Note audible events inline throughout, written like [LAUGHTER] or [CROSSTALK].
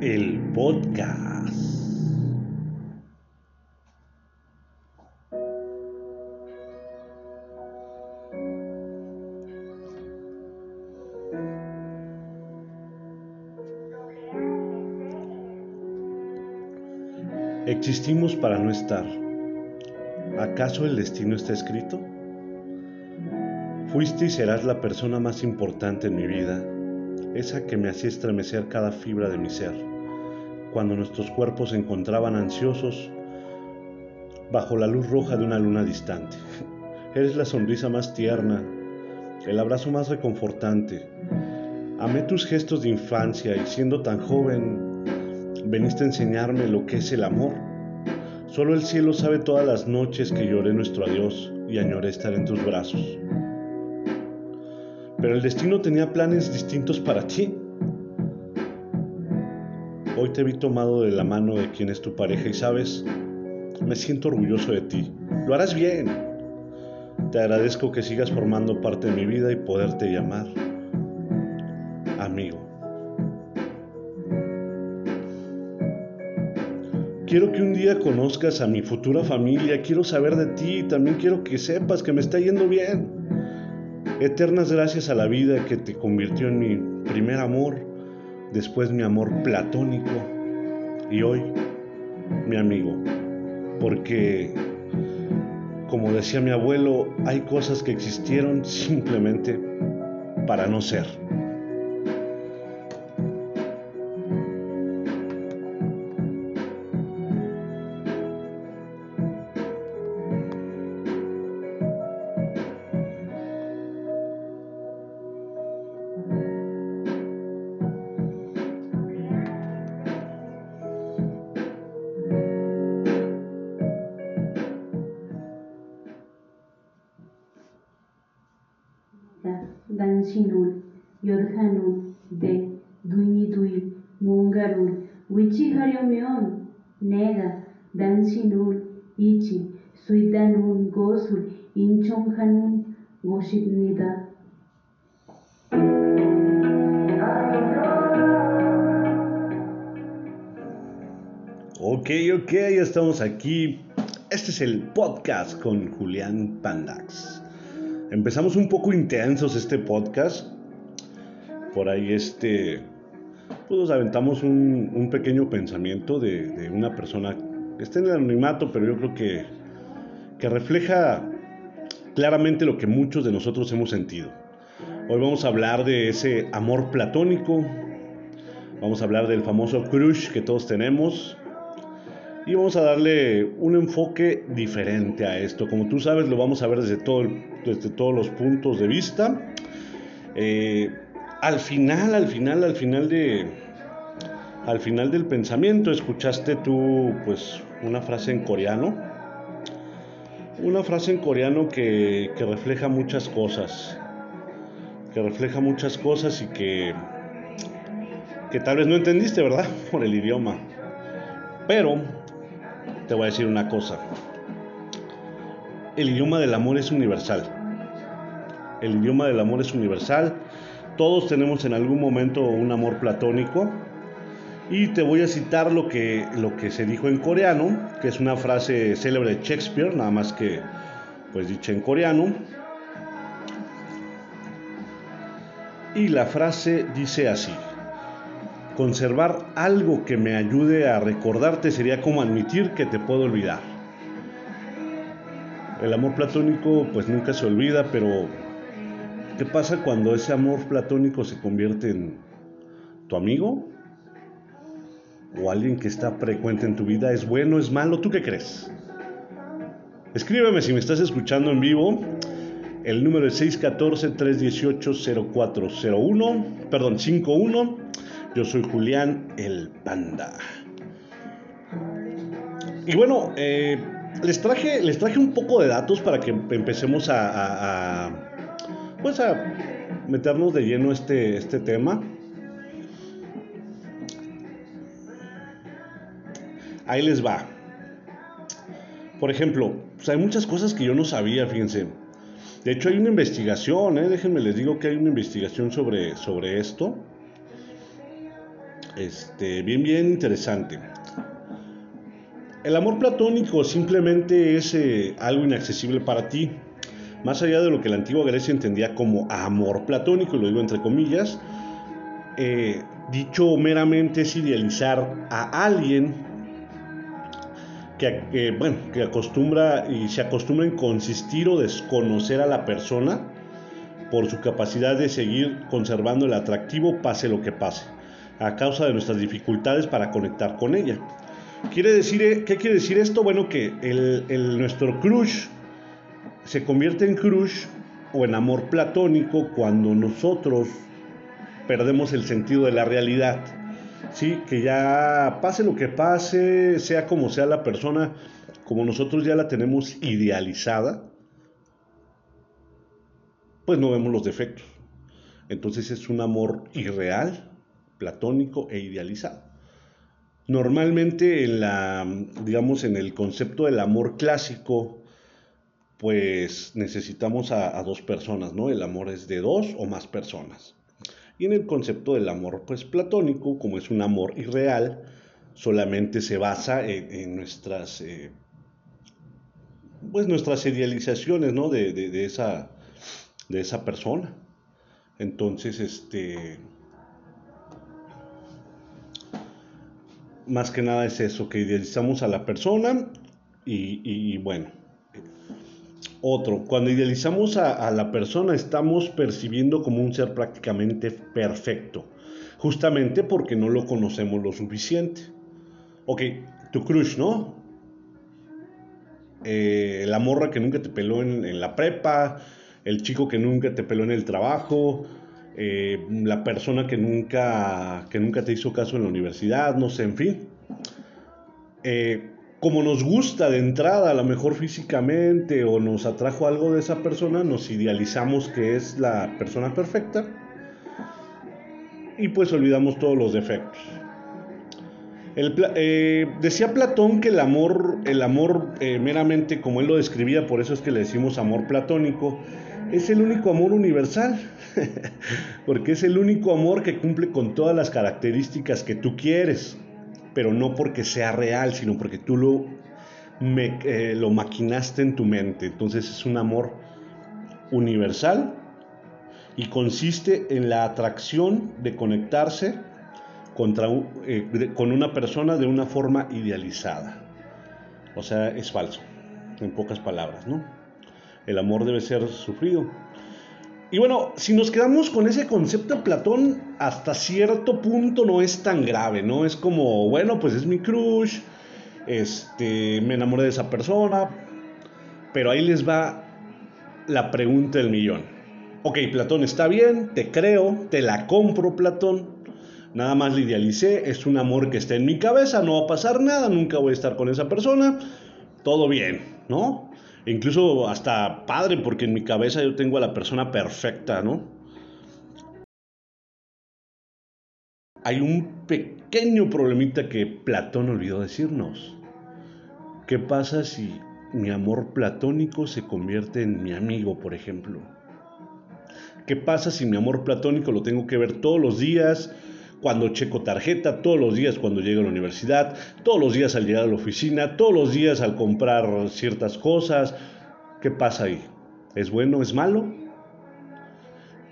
El podcast. Existimos para no estar. ¿Acaso el destino está escrito? Fuiste y serás la persona más importante en mi vida, esa que me hacía estremecer cada fibra de mi ser, cuando nuestros cuerpos se encontraban ansiosos bajo la luz roja de una luna distante. Eres la sonrisa más tierna, el abrazo más reconfortante. Amé tus gestos de infancia y siendo tan joven, veniste a enseñarme lo que es el amor. Solo el cielo sabe todas las noches que lloré nuestro adiós y añoré estar en tus brazos. Pero el destino tenía planes distintos para ti. Hoy te vi tomado de la mano de quien es tu pareja y sabes, me siento orgulloso de ti. Lo harás bien. Te agradezco que sigas formando parte de mi vida y poderte llamar amigo. Quiero que un día conozcas a mi futura familia, quiero saber de ti y también quiero que sepas que me está yendo bien. Eternas gracias a la vida que te convirtió en mi primer amor, después mi amor platónico y hoy mi amigo. Porque, como decía mi abuelo, hay cosas que existieron simplemente para no ser. Chinul, Yorhanul, De, Duinidui, Mungarul, Wichihariomion, Neda, Danchinul, Ichi, Suidanun, Gosul, Inchonhanun, Goshitnida. Ok, ok, ya estamos aquí. Este es el podcast con Julián Pandax. Empezamos un poco intensos este podcast. Por ahí este, pues nos aventamos un, un pequeño pensamiento de, de, una persona que está en el anonimato, pero yo creo que, que refleja claramente lo que muchos de nosotros hemos sentido. Hoy vamos a hablar de ese amor platónico, vamos a hablar del famoso crush que todos tenemos, y vamos a darle un enfoque diferente a esto. Como tú sabes, lo vamos a ver desde, todo, desde todos los puntos de vista. Eh, al final, al final, al final de, al final del pensamiento, escuchaste tú, pues, una frase en coreano. Una frase en coreano que, que refleja muchas cosas. Que refleja muchas cosas y que, que tal vez no entendiste, ¿verdad? [LAUGHS] Por el idioma. Pero te voy a decir una cosa. El idioma del amor es universal. El idioma del amor es universal. Todos tenemos en algún momento un amor platónico. Y te voy a citar lo que, lo que se dijo en coreano, que es una frase célebre de Shakespeare, nada más que pues dicha en coreano. Y la frase dice así. Conservar algo que me ayude a recordarte sería como admitir que te puedo olvidar. El amor platónico pues nunca se olvida, pero ¿qué pasa cuando ese amor platónico se convierte en tu amigo? ¿O alguien que está frecuente en tu vida? ¿Es bueno, es malo? ¿Tú qué crees? Escríbeme si me estás escuchando en vivo. El número es 614-318-0401, perdón, 51. Yo soy Julián el Panda. Y bueno, eh, les, traje, les traje un poco de datos para que empecemos a, pues a meternos de lleno este, este tema. Ahí les va. Por ejemplo, pues hay muchas cosas que yo no sabía, fíjense. De hecho hay una investigación, ¿eh? déjenme les digo que hay una investigación sobre, sobre esto. Este, bien, bien interesante. El amor platónico simplemente es eh, algo inaccesible para ti. Más allá de lo que la antigua Grecia entendía como amor platónico, lo digo entre comillas, eh, dicho meramente es idealizar a alguien que, bueno, que acostumbra y se acostumbra en consistir o desconocer a la persona por su capacidad de seguir conservando el atractivo pase lo que pase, a causa de nuestras dificultades para conectar con ella. Quiere decir, ¿Qué quiere decir esto? Bueno, que el, nuestro crush se convierte en crush o en amor platónico cuando nosotros perdemos el sentido de la realidad. Sí, que ya pase lo que pase, sea como sea la persona, como nosotros ya la tenemos idealizada, pues no vemos los defectos. Entonces es un amor irreal, platónico e idealizado. Normalmente en la, digamos, en el concepto del amor clásico, pues necesitamos a, dos personas, ¿no? El amor es de dos o más personas. Y en el concepto del amor, pues platónico, como es un amor irreal, solamente se basa en, nuestras, eh, pues nuestras idealizaciones, ¿no? De, de, esa, de esa persona. Entonces, este, más que nada es eso, que idealizamos a la persona y, bueno. Otro, cuando idealizamos a, la persona estamos percibiendo como un ser prácticamente perfecto, justamente porque no lo conocemos lo suficiente. Ok, tu crush, ¿no? Eh, la morra que nunca te peló en, en la prepa, el chico que nunca te peló en el trabajo, eh, la persona que nunca, que nunca te hizo caso en la universidad, no sé, en fin. Eh, como nos gusta de entrada, a lo mejor físicamente, o nos atrajo algo de esa persona, nos idealizamos que es la persona perfecta y pues olvidamos todos los defectos. Eh, decía Platón que el amor, el amor meramente como él lo describía, por eso es que le decimos amor platónico, es el único amor universal, [LAUGHS] porque es el único amor que cumple con todas las características que tú quieres, pero no porque sea real, sino porque tú lo, eh, lo maquinaste en tu mente. Entonces es un amor universal y consiste en la atracción de conectarse contra, eh, con una persona de una forma idealizada. O sea, es falso, en pocas palabras, ¿no? El amor debe ser sufrido. Y bueno, si nos quedamos con ese concepto de Platón, hasta cierto punto no es tan grave, ¿no? Es como, bueno, pues es mi crush, este, me enamoré de esa persona, pero ahí les va la pregunta del millón. Ok, Platón está bien, te creo, te la compro, Platón. Nada más le idealicé, es un amor que está en mi cabeza, no va a pasar nada, nunca voy a estar con esa persona, todo bien, ¿no? Incluso hasta padre, porque en mi cabeza yo tengo a la persona perfecta, ¿no? Hay un pequeño problemita que Platón olvidó decirnos. ¿Qué pasa si mi amor platónico se convierte en mi amigo, por ejemplo? ¿Qué pasa si mi amor platónico lo tengo que ver todos los días? Cuando checo tarjeta, todos los días cuando llego a la universidad, todos los días al llegar a la oficina, todos los días al comprar ciertas cosas. ¿Qué pasa ahí? ¿Es bueno? ¿Es malo?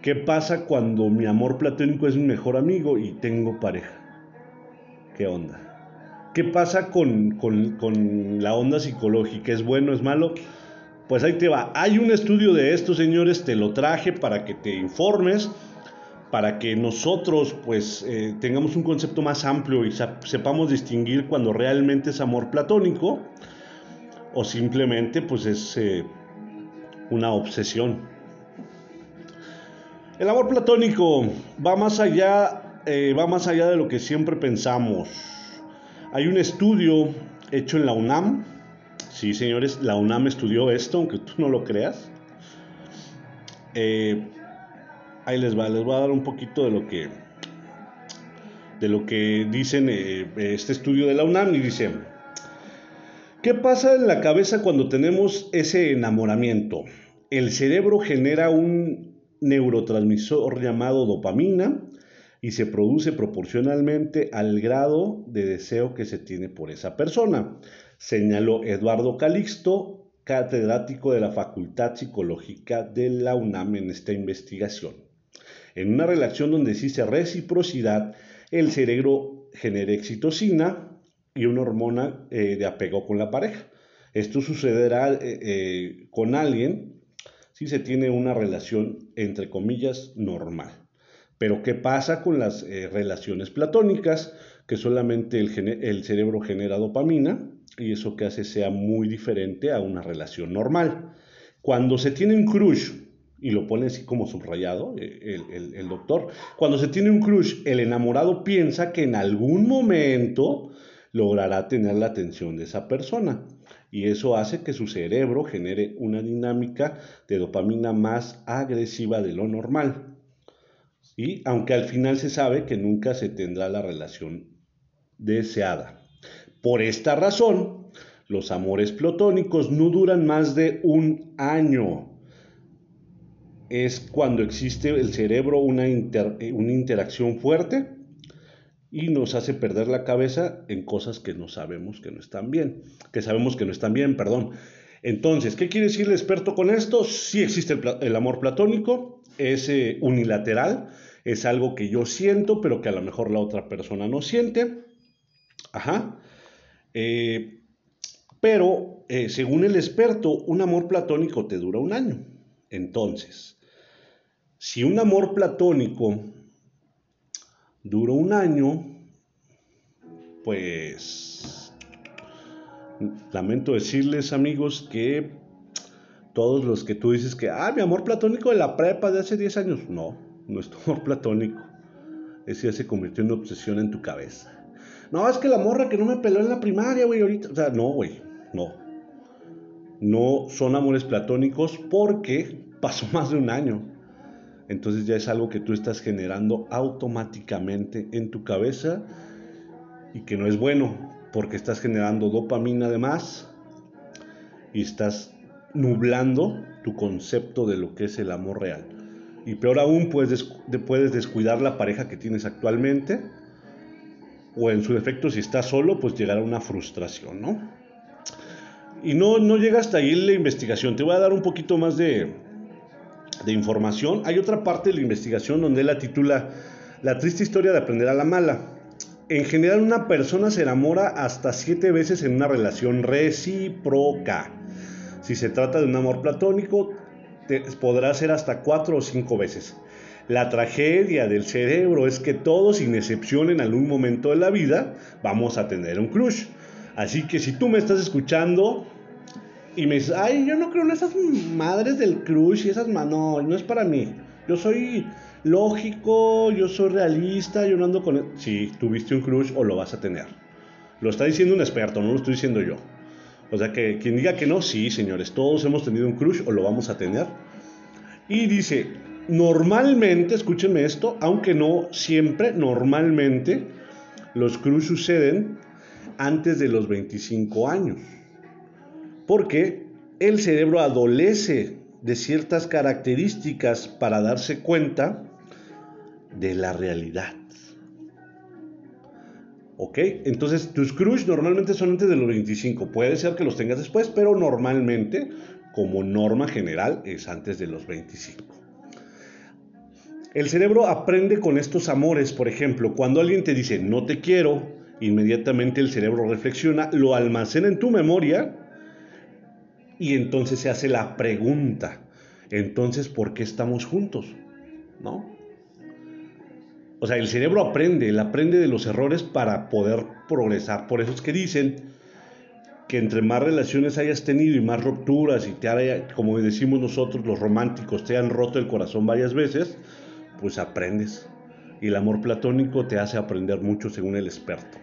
¿Qué pasa cuando mi amor platónico es mi mejor amigo y tengo pareja? ¿Qué onda? ¿Qué pasa con, con la onda psicológica? ¿Es bueno? ¿Es malo? Pues ahí te va. Hay un estudio de esto, señores, te lo traje para que te informes para que nosotros pues eh, tengamos un concepto más amplio y sepamos distinguir cuando realmente es amor platónico o simplemente pues es eh, una obsesión. El amor platónico va más allá, eh, va más allá de lo que siempre pensamos. Hay un estudio hecho en la UNAM. Sí, señores, la UNAM estudió esto, aunque tú no lo creas. Ahí les va, les voy a dar un poquito de lo que de lo que dicen eh, este estudio de la UNAM y dice, ¿qué pasa en la cabeza cuando tenemos ese enamoramiento? el cerebro genera un neurotransmisor llamado dopamina y se produce proporcionalmente al grado de deseo que se tiene por esa persona, señaló Eduardo Calixto, catedrático de la Facultad Psicológica de la UNAM en esta investigación. En una relación donde existe reciprocidad, el cerebro genera excitocina y una hormona eh, de apego con la pareja. Esto sucederá eh, eh, con alguien si se tiene una relación, entre comillas, normal. Pero ¿qué pasa con las relaciones platónicas? Que solamente el, cerebro genera dopamina y eso que hace sea muy diferente a una relación normal. Cuando se tiene un crush, y lo pone así como subrayado eh, el, doctor, cuando se tiene un crush, el enamorado piensa que en algún momento logrará tener la atención de esa persona. Y eso hace que su cerebro genere una dinámica de dopamina más agresiva de lo normal. Y aunque al final se sabe que nunca se tendrá la relación deseada. Por esta razón, los amores platónicos no duran más de un año. Es cuando existe el cerebro una, una interacción fuerte y nos hace perder la cabeza en cosas que no sabemos que no están bien, que sabemos que no están bien, perdón. Entonces, ¿qué quiere decir el experto con esto? Sí existe el, amor platónico, es eh, unilateral, es algo que yo siento, pero que a lo mejor la otra persona no siente. Ajá. Eh, pero, eh, según el experto, un amor platónico te dura un año. Entonces, si un amor platónico dura un año, pues lamento decirles amigos que todos los que tú dices que, ah, mi amor platónico de la prepa de hace 10 años, no, no es tu amor platónico. Ese ya se convirtió en una obsesión en tu cabeza. No, es que la morra que no me peló en la primaria, güey, ahorita. O sea, no, güey, no. No son amores platónicos porque pasó [LAUGHS] más de un año. Entonces ya es algo que tú estás generando automáticamente en tu cabeza y que no es bueno porque estás generando dopamina además y estás nublando tu concepto de lo que es el amor real. Y peor aún, puedes, puedes descuidar la pareja que tienes actualmente. O en su defecto, si estás solo, pues llegar a una frustración, ¿no? Y no, no llega hasta ahí la investigación. Te voy a dar un poquito más de, de información. Hay otra parte de la investigación donde la titula La triste historia de aprender a la mala. En general, una persona se enamora hasta siete veces en una relación recíproca. Si se trata de un amor platónico, podrá ser hasta cuatro o cinco veces. La tragedia del cerebro es que todos, sin excepción, en algún momento de la vida, vamos a tener un crush. Así que si tú me estás escuchando y me dices, ay, yo no creo en esas madres del crush y esas manos, no, es para mí. Yo soy lógico, yo soy realista, yo no ando con... Si sí, tuviste un crush o lo vas a tener. Lo está diciendo un experto, no lo estoy diciendo yo. O sea, que quien diga que no, sí, señores, todos hemos tenido un crush o lo vamos a tener. Y dice, normalmente, escúchenme esto, aunque no siempre, normalmente los crush suceden antes de los 25 años. Porque el cerebro adolece de ciertas características para darse cuenta de la realidad. ¿Ok? Entonces, tus crush normalmente son antes de los 25. Puede ser que los tengas después, pero normalmente, como norma general, es antes de los 25. El cerebro aprende con estos amores, por ejemplo, cuando alguien te dice no te quiero, inmediatamente el cerebro reflexiona, lo almacena en tu memoria y entonces se hace la pregunta, entonces, ¿por qué estamos juntos? ¿No? O sea, el cerebro aprende, él aprende de los errores para poder progresar. Por eso es que dicen que entre más relaciones hayas tenido y más rupturas y te haya, como decimos nosotros los románticos, te han roto el corazón varias veces, pues aprendes. Y el amor platónico te hace aprender mucho según el experto.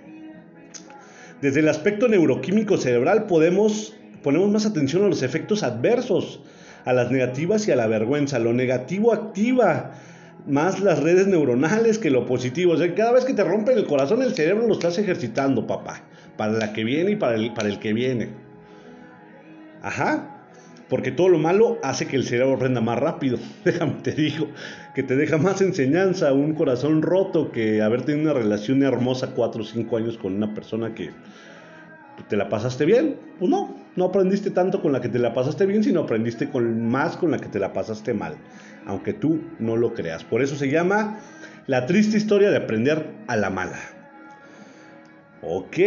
Desde el aspecto neuroquímico cerebral podemos ponemos más atención a los efectos adversos, a las negativas y a la vergüenza. Lo negativo activa más las redes neuronales que lo positivo. O sea, cada vez que te rompen el corazón, el cerebro lo estás ejercitando, papá. Para la que viene y para el, para el que viene. Ajá. Porque todo lo malo hace que el cerebro aprenda más rápido. [LAUGHS] Déjame te digo, que te deja más enseñanza un corazón roto que haber tenido una relación hermosa 4 o 5 años con una persona que te la pasaste bien. Pues no, no aprendiste tanto con la que te la pasaste bien, sino aprendiste con más con la que te la pasaste mal. Aunque tú no lo creas. Por eso se llama la triste historia de aprender a la mala. Ok,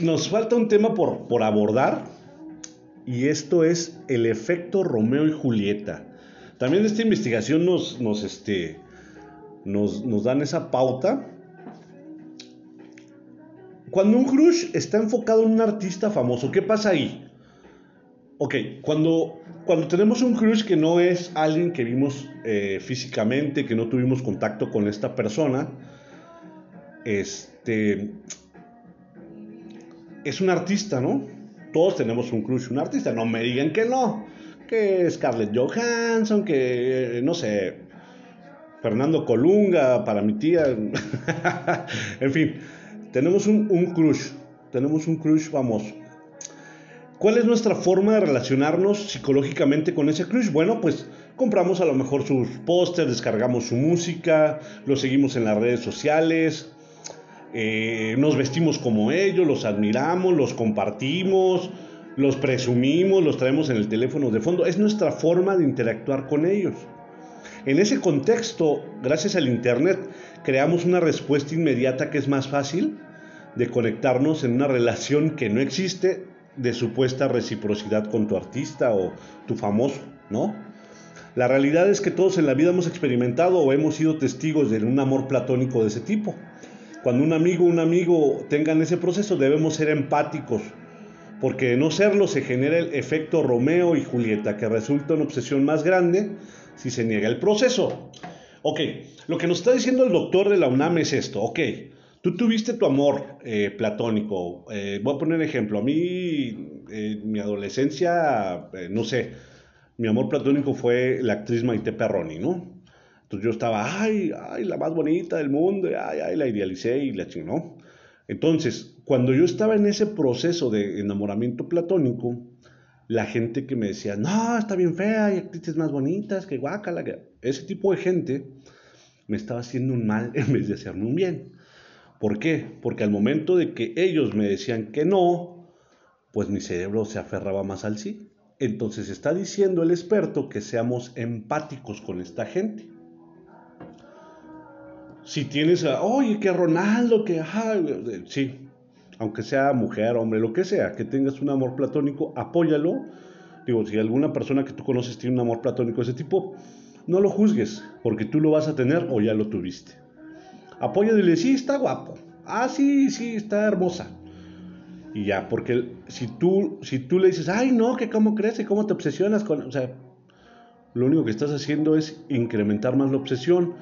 nos falta un tema por, por abordar y esto es el efecto Romeo y Julieta. También esta investigación nos, nos, este, nos, nos dan esa pauta. Cuando un crush está enfocado en un artista famoso, ¿qué pasa ahí? Ok, cuando, cuando tenemos un crush que no es alguien que vimos eh, físicamente, que no tuvimos contacto con esta persona, este, es un artista, ¿no? todos tenemos un crush, un artista, no me digan que no, que Scarlett Johansson, que no sé, Fernando Colunga para mi tía, [LAUGHS] en fin, tenemos un, crush, tenemos un crush famoso. ¿Cuál es nuestra forma de relacionarnos psicológicamente con ese crush? Bueno, pues compramos a lo mejor sus pósters, descargamos su música, lo seguimos en las redes sociales, eh, nos vestimos como ellos, los admiramos, los compartimos, los presumimos, los traemos en el teléfono de fondo. Es nuestra forma de interactuar con ellos. En ese contexto, gracias al Internet, creamos una respuesta inmediata que es más fácil de conectarnos en una relación que no existe de supuesta reciprocidad con tu artista o tu famoso, ¿no? La realidad es que todos en la vida hemos experimentado o hemos sido testigos de un amor platónico de ese tipo. Cuando un amigo o un amigo tengan ese proceso debemos ser empáticos, porque de no serlo se genera el efecto Romeo y Julieta, que resulta una obsesión más grande si se niega el proceso. Ok, lo que nos está diciendo el doctor de la UNAM es esto, ok, tú tuviste tu amor eh, platónico, eh, voy a poner ejemplo, a mí en mi adolescencia, eh, no sé, mi amor platónico fue la actriz Maite Perroni, ¿no? Entonces yo estaba, ay, ay, la más bonita del mundo, ay, ay, la idealicé y la chingó. Entonces, cuando yo estaba en ese proceso de enamoramiento platónico, la gente que me decía, no, está bien fea, hay actrices más bonitas, que guacala, ese tipo de gente me estaba haciendo un mal [LAUGHS] en vez de hacerme un bien. ¿Por qué? Porque al momento de que ellos me decían que no, pues mi cerebro se aferraba más al sí. Entonces está diciendo el experto que seamos empáticos con esta gente si tienes, a, oye, que Ronaldo, que, sí, aunque sea mujer, hombre, lo que sea, que tengas un amor platónico, apóyalo. Digo, si alguna persona que tú conoces tiene un amor platónico de ese tipo, no lo juzgues, porque tú lo vas a tener o ya lo tuviste. Apóyalo y dile, sí, está guapo. Ah, sí, sí, está hermosa. Y ya, porque si tú, si tú le dices, ay, no, que cómo crees y cómo te obsesionas con. O sea, lo único que estás haciendo es incrementar más la obsesión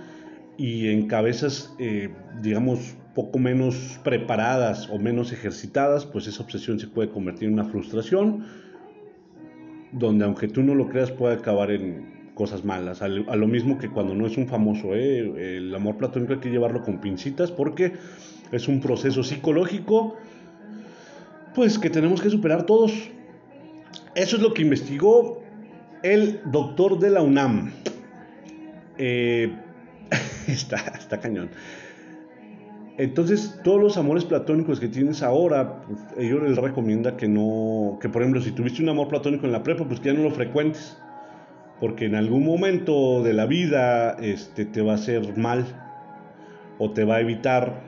y en cabezas, eh, digamos, poco menos preparadas o menos ejercitadas, pues esa obsesión se puede convertir en una frustración, donde aunque tú no lo creas puede acabar en cosas malas. A lo mismo que cuando no es un famoso, ¿eh? el amor platónico hay que llevarlo con pincitas porque es un proceso psicológico, pues que tenemos que superar todos. Eso es lo que investigó el doctor de la UNAM. Eh, [LAUGHS] está, está cañón. Entonces, todos los amores platónicos que tienes ahora, pues, ellos les recomienda que no, que por ejemplo, si tuviste un amor platónico en la prepa, pues que ya no lo frecuentes, porque en algún momento de la vida este, te va a hacer mal o te va a evitar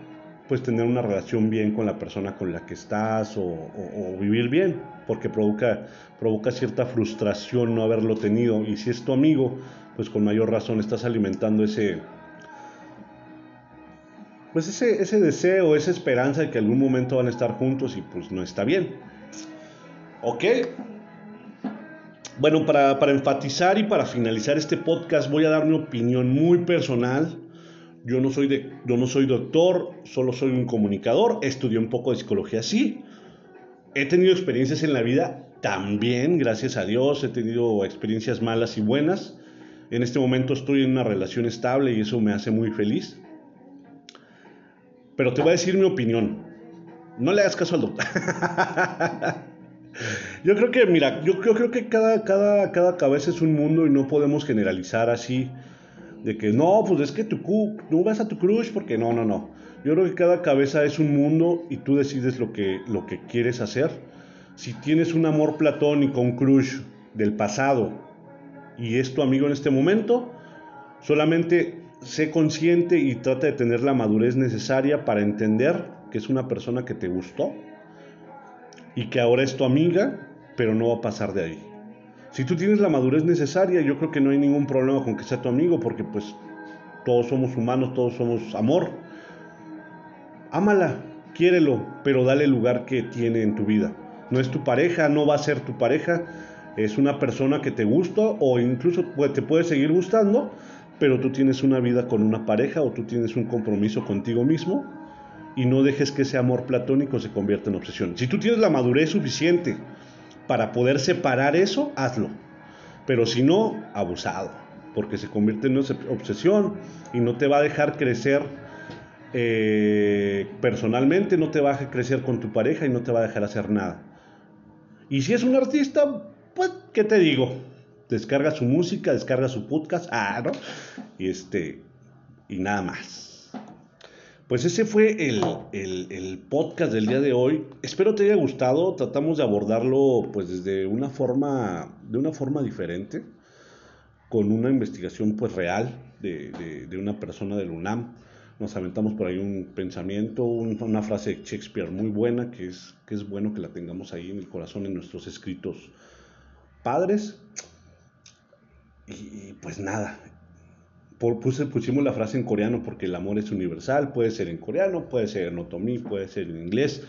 pues tener una relación bien con la persona con la que estás o, o vivir bien, porque provoca, provoca cierta frustración no haberlo tenido y si es tu amigo, pues con mayor razón estás alimentando ese, pues ese, ese deseo, esa esperanza de que algún momento van a estar juntos y pues no está bien. ¿Ok? Bueno, para, para, enfatizar y para finalizar este podcast voy a dar mi opinión muy personal. Yo no, soy de, yo no soy doctor, solo soy un comunicador, estudié un poco de psicología, sí. He tenido experiencias en la vida también, gracias a Dios, he tenido experiencias malas y buenas. En este momento estoy en una relación estable y eso me hace muy feliz. Pero te voy a decir mi opinión. No le hagas caso al doctor. [LAUGHS] Yo creo que, mira, yo, creo que cada, cada, cada cabeza es un mundo y no podemos generalizar así de que no, pues es que tu no vas a tu crush porque no, no, no. Yo creo que cada cabeza es un mundo y tú decides lo que, lo que quieres hacer. Si tienes un amor platónico, un crush del pasado y es tu amigo en este momento, solamente sé consciente y trata de tener la madurez necesaria para entender que es una persona que te gustó y que ahora es tu amiga, pero no va a pasar de ahí. Si tú tienes la madurez necesaria, yo creo que no hay ningún problema con que sea tu amigo, porque pues todos somos humanos, todos somos amor. Ámala, quiérelo, pero dale el lugar que tiene en tu vida. No es tu pareja, no va a ser tu pareja, es una persona que te gusta o incluso te puede seguir gustando, pero tú tienes una vida con una pareja o tú tienes un compromiso contigo mismo y no dejes que ese amor platónico se convierta en obsesión. Si tú tienes la madurez suficiente para poder separar eso, hazlo. Pero si no, abusado, porque se convierte en obsesión y no te va a dejar crecer eh, personalmente, no te va a dejar crecer con tu pareja y no te va a dejar hacer nada. Y si es un artista, pues, ¿qué te digo? descarga su música, descarga su podcast, ah, ¿no? Y este, y nada más. Pues ese fue el, el, podcast del día de hoy. Espero te haya gustado. Tratamos de abordarlo pues desde una forma, de una forma diferente, con una investigación pues real de, de, una persona del UNAM. Nos aventamos por ahí un pensamiento, una frase de Shakespeare muy buena, que es, que es bueno que la tengamos ahí en el corazón en nuestros escritos padres. Y, pues nada, por, pusimos la frase en coreano porque el amor es universal, puede ser en coreano, puede ser en otomí, puede ser en inglés,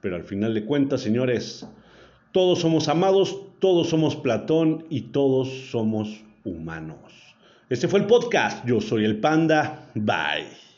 pero al final de cuentas, señores, todos somos amados, todos somos Platón y todos somos humanos. Este fue el podcast, yo soy el panda, bye.